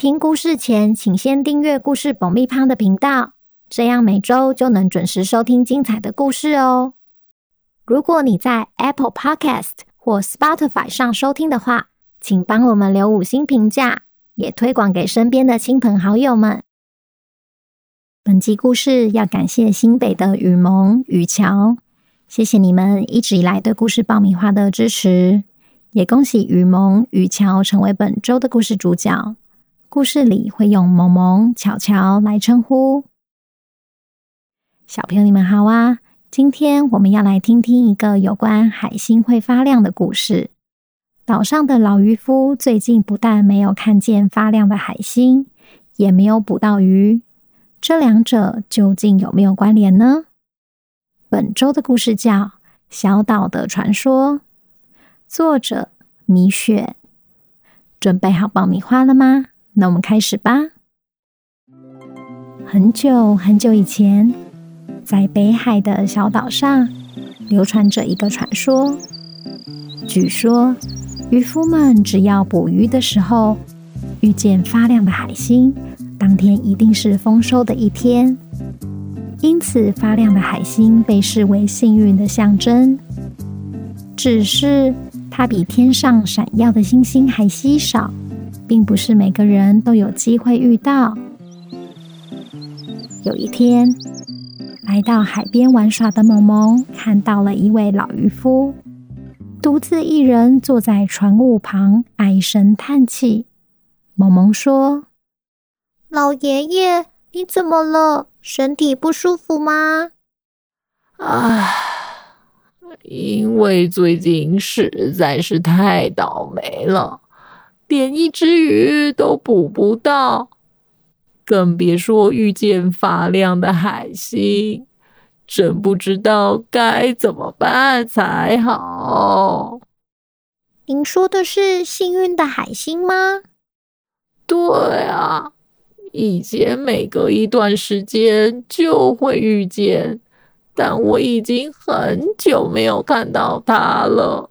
听故事前，请先订阅故事爆米花的频道，这样每周就能准时收听精彩的故事哦。如果你在 Apple Podcast 或 Spotify 上收听的话，请帮我们留五星评价，也推广给身边的亲朋好友们。本集故事要感谢新北的雨萌、雨乔，谢谢你们一直以来对故事爆米花的支持，也恭喜雨萌、雨乔成为本周的故事主角。故事里会用萌萌、巧巧来称呼。小朋友，你们好啊！今天我们要来听听一个有关海星会发亮的故事。岛上的老渔夫最近不但没有看见发亮的海星，也没有捕到鱼，这两者究竟有没有关联呢？本周的故事叫《小岛的传说》，作者米雪。准备好爆米花了吗？那我们开始吧。很久很久以前，在北海的小岛上，流传着一个传说。据说，渔夫们只要捕鱼的时候遇见发亮的海星，当天一定是丰收的一天。因此，发亮的海星被视为幸运的象征。只是，它比天上闪耀的星星还稀少。并不是每个人都有机会遇到。有一天，来到海边玩耍的萌萌看到了一位老渔夫，独自一人坐在船坞旁，唉声叹气。萌萌说：“老爷爷，你怎么了？身体不舒服吗？”“啊，因为最近实在是太倒霉了。”连一只鱼都捕不到，更别说遇见发亮的海星，真不知道该怎么办才好。您说的是幸运的海星吗？对啊，以前每隔一段时间就会遇见，但我已经很久没有看到它了。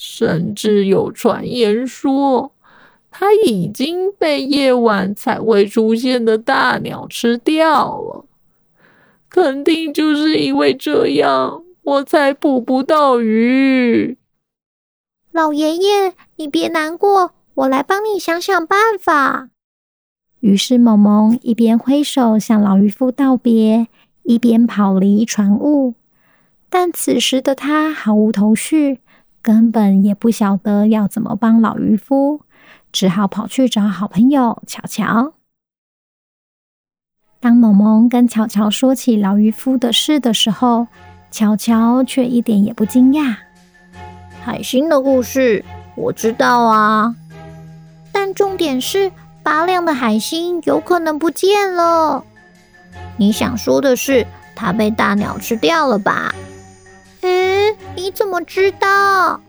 甚至有传言说，它已经被夜晚才会出现的大鸟吃掉了。肯定就是因为这样，我才捕不到鱼。老爷爷，你别难过，我来帮你想想办法。于是，萌萌一边挥手向老渔夫道别，一边跑离船坞。但此时的他毫无头绪。根本也不晓得要怎么帮老渔夫，只好跑去找好朋友乔乔。当萌萌跟乔乔说起老渔夫的事的时候，乔乔却一点也不惊讶。海星的故事我知道啊，但重点是发亮的海星有可能不见了。你想说的是，它被大鸟吃掉了吧？你怎么知道？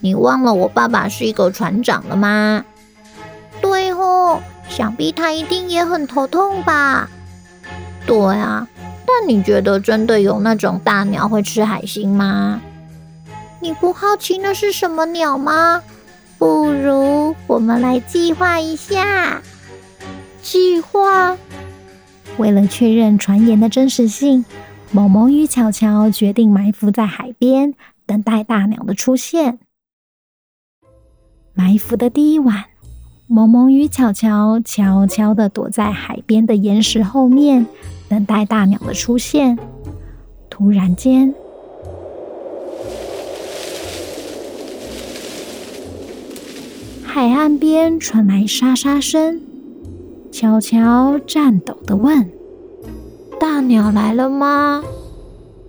你忘了我爸爸是一个船长了吗？对哦，想必他一定也很头痛吧？对啊，但你觉得真的有那种大鸟会吃海星吗？你不好奇那是什么鸟吗？不如我们来计划一下。计划？为了确认传言的真实性。萌萌与巧巧决定埋伏在海边，等待大鸟的出现。埋伏的第一晚，萌萌与巧巧悄悄地躲在海边的岩石后面，等待大鸟的出现。突然间，海岸边传来沙沙声。巧巧颤抖地问。大鸟来了吗？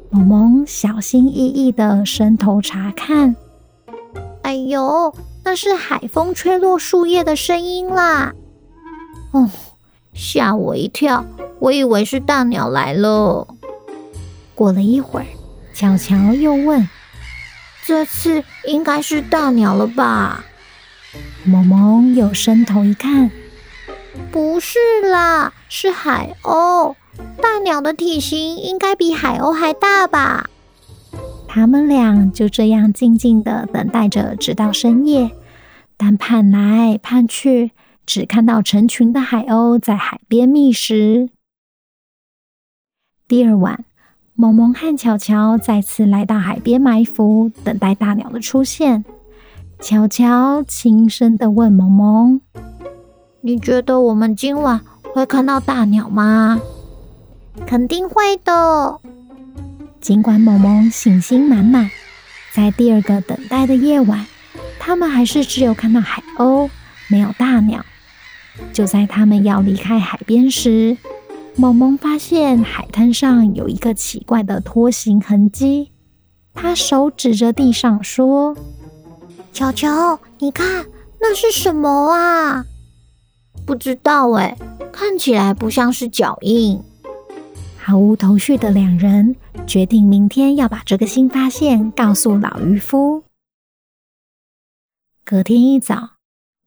萌萌小心翼翼的伸头查看。哎呦，那是海风吹落树叶的声音啦！哦，吓我一跳，我以为是大鸟来了。过了一会儿，巧巧又问：“这次应该是大鸟了吧？”萌萌又伸头一看，不是啦，是海鸥。大鸟的体型应该比海鸥还大吧？他们俩就这样静静的等待着，直到深夜。但盼来盼去，只看到成群的海鸥在海边觅食。第二晚，萌萌和巧巧再次来到海边埋伏，等待大鸟的出现。巧巧轻声的问萌萌：“你觉得我们今晚会看到大鸟吗？”“肯定会的。”尽管萌萌信心满满，在第二个等待的夜晚，他们还是只有看到海鸥，没有大鸟。就在他们要离开海边时，萌萌发现海滩上有一个奇怪的拖行痕迹。他手指着地上说：“球球，你看，那是什么啊？”“不知道哎，看起来不像是脚印。”毫无头绪的两人决定明天要把这个新发现告诉老渔夫。隔天一早，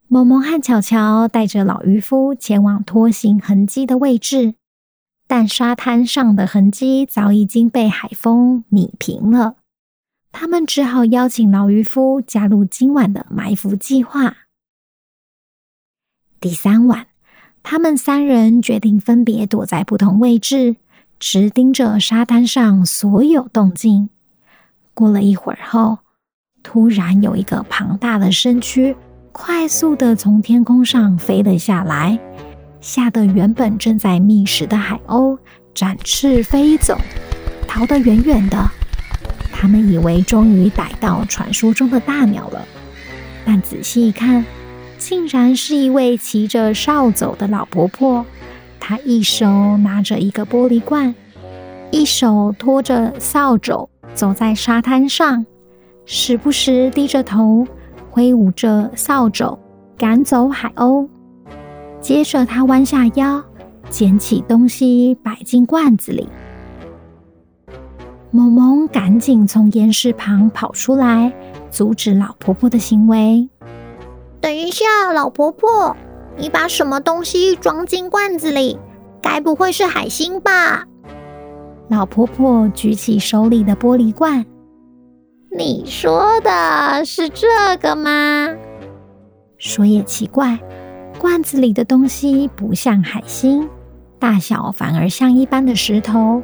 萌萌和巧巧带着老渔夫前往拖行痕迹的位置，但沙滩上的痕迹早已经被海风弭平了。他们只好邀请老渔夫加入今晚的埋伏计划。第三晚，他们三人决定分别躲在不同位置。直盯着沙滩上所有动静。过了一会儿后，突然有一个庞大的身躯快速地从天空上飞了下来，吓得原本正在觅食的海鸥展翅飞走，逃得远远的。他们以为终于逮到传说中的大鸟了，但仔细一看，竟然是一位骑着扫帚的老婆婆。他一手拿着一个玻璃罐，一手拖着扫帚，走在沙滩上，时不时低着头，挥舞着扫帚赶走海鸥。接着，他弯下腰，捡起东西摆进罐子里。萌萌赶紧从岩石旁跑出来，阻止老婆婆的行为。等一下，老婆婆。你把什么东西装进罐子里？该不会是海星吧？老婆婆举起手里的玻璃罐。你说的是这个吗？说也奇怪，罐子里的东西不像海星，大小反而像一般的石头。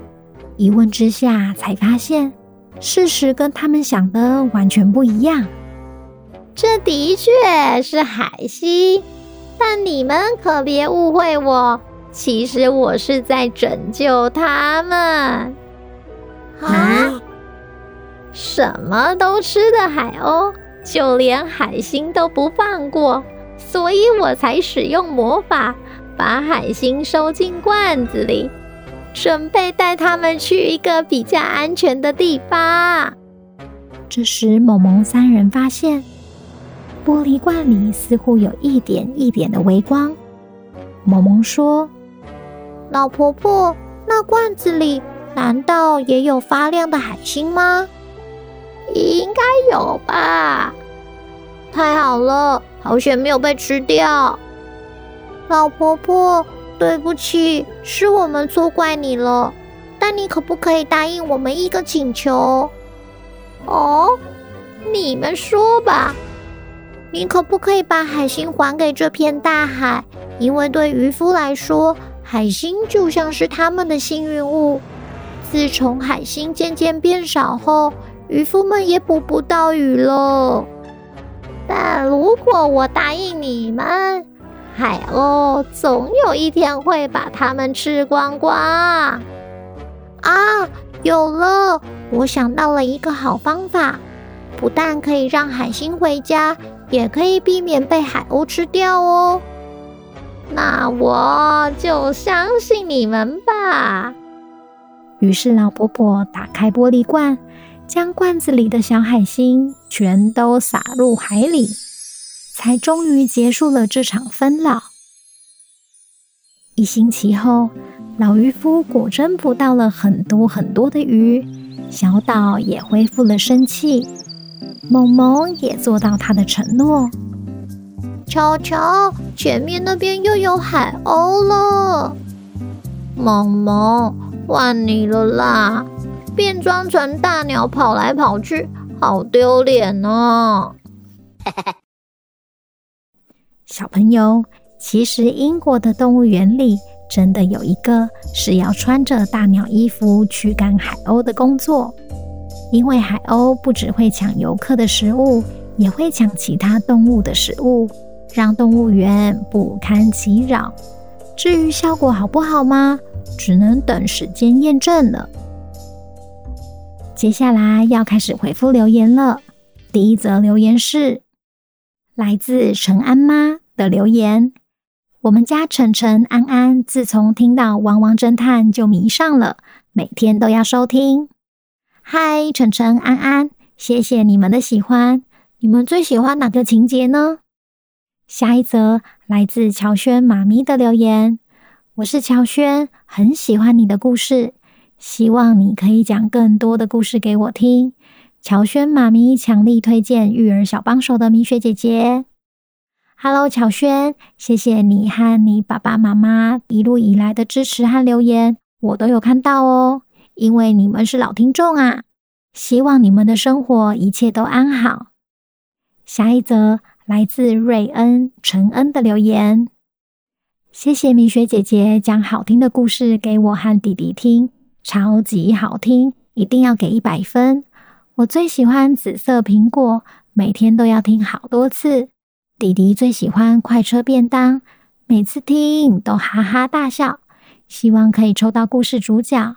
一问之下，才发现事实跟他们想的完全不一样。这的确是海星。但你们可别误会我，其实我是在拯救他们。啊！什么都吃的海鸥，就连海星都不放过，所以我才使用魔法把海星收进罐子里，准备带他们去一个比较安全的地方。这时，萌萌三人发现。玻璃罐里似乎有一点一点的微光。萌萌说：“老婆婆，那罐子里难道也有发亮的海星吗？应该有吧。太好了，好险没有被吃掉。老婆婆，对不起，是我们错怪你了。但你可不可以答应我们一个请求？哦，你们说吧。”你可不可以把海星还给这片大海？因为对渔夫来说，海星就像是他们的幸运物。自从海星渐渐变少后，渔夫们也捕不到鱼了。但如果我答应你们，海鸥总有一天会把它们吃光光。啊，有了！我想到了一个好方法，不但可以让海星回家。也可以避免被海鸥吃掉哦。那我就相信你们吧。于是老婆婆打开玻璃罐，将罐子里的小海星全都撒入海里，才终于结束了这场纷扰。一星期后，老渔夫果真捕到了很多很多的鱼，小岛也恢复了生气。萌萌也做到他的承诺。瞧瞧，前面那边又有海鸥了。萌萌，换你了啦！变装成大鸟跑来跑去，好丢脸哦。小朋友。其实，英国的动物园里真的有一个是要穿着大鸟衣服驱赶海鸥的工作，因为海鸥不只会抢游客的食物，也会抢其他动物的食物，让动物园不堪其扰。至于效果好不好吗？只能等时间验证了。接下来要开始回复留言了。第一则留言是来自陈安妈的留言。我们家晨晨、安安自从听到《汪汪侦探》就迷上了，每天都要收听。嗨，晨晨、安安，谢谢你们的喜欢。你们最喜欢哪个情节呢？下一则来自乔轩妈咪的留言：我是乔轩，很喜欢你的故事，希望你可以讲更多的故事给我听。乔轩妈咪强力推荐育儿小帮手的米雪姐姐。Hello，乔轩，谢谢你和你爸爸妈妈一路以来的支持和留言，我都有看到哦。因为你们是老听众啊，希望你们的生活一切都安好。下一则来自瑞恩陈恩的留言，谢谢米雪姐姐讲好听的故事给我和弟弟听，超级好听，一定要给一百分。我最喜欢紫色苹果，每天都要听好多次。弟弟最喜欢快车便当，每次听都哈哈大笑。希望可以抽到故事主角。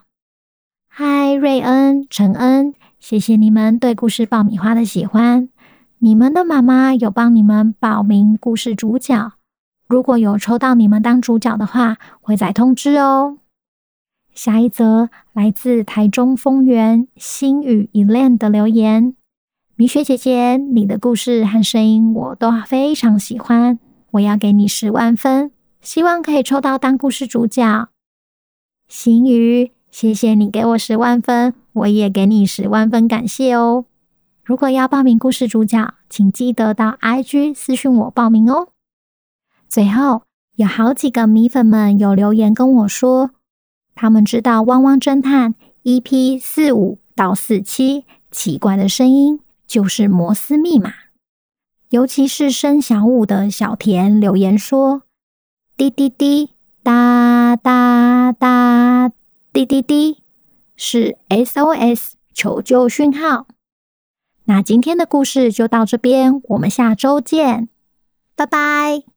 嗨，瑞恩、陈恩，谢谢你们对故事爆米花的喜欢。你们的妈妈有帮你们报名故事主角，如果有抽到你们当主角的话，会再通知哦。下一则来自台中丰原星宇 Elaine 的留言。米雪姐姐，你的故事和声音我都非常喜欢，我要给你十万分，希望可以抽到当故事主角。星宇，谢谢你给我十万分，我也给你十万分，感谢哦。如果要报名故事主角，请记得到 IG 私讯我报名哦。最后，有好几个米粉们有留言跟我说，他们知道《汪汪侦探》EP 四五到四七奇怪的声音。就是摩斯密码，尤其是生小五的小田留言说：“滴滴滴，哒哒哒，滴滴滴，是 SOS 求救讯号。”那今天的故事就到这边，我们下周见，拜拜。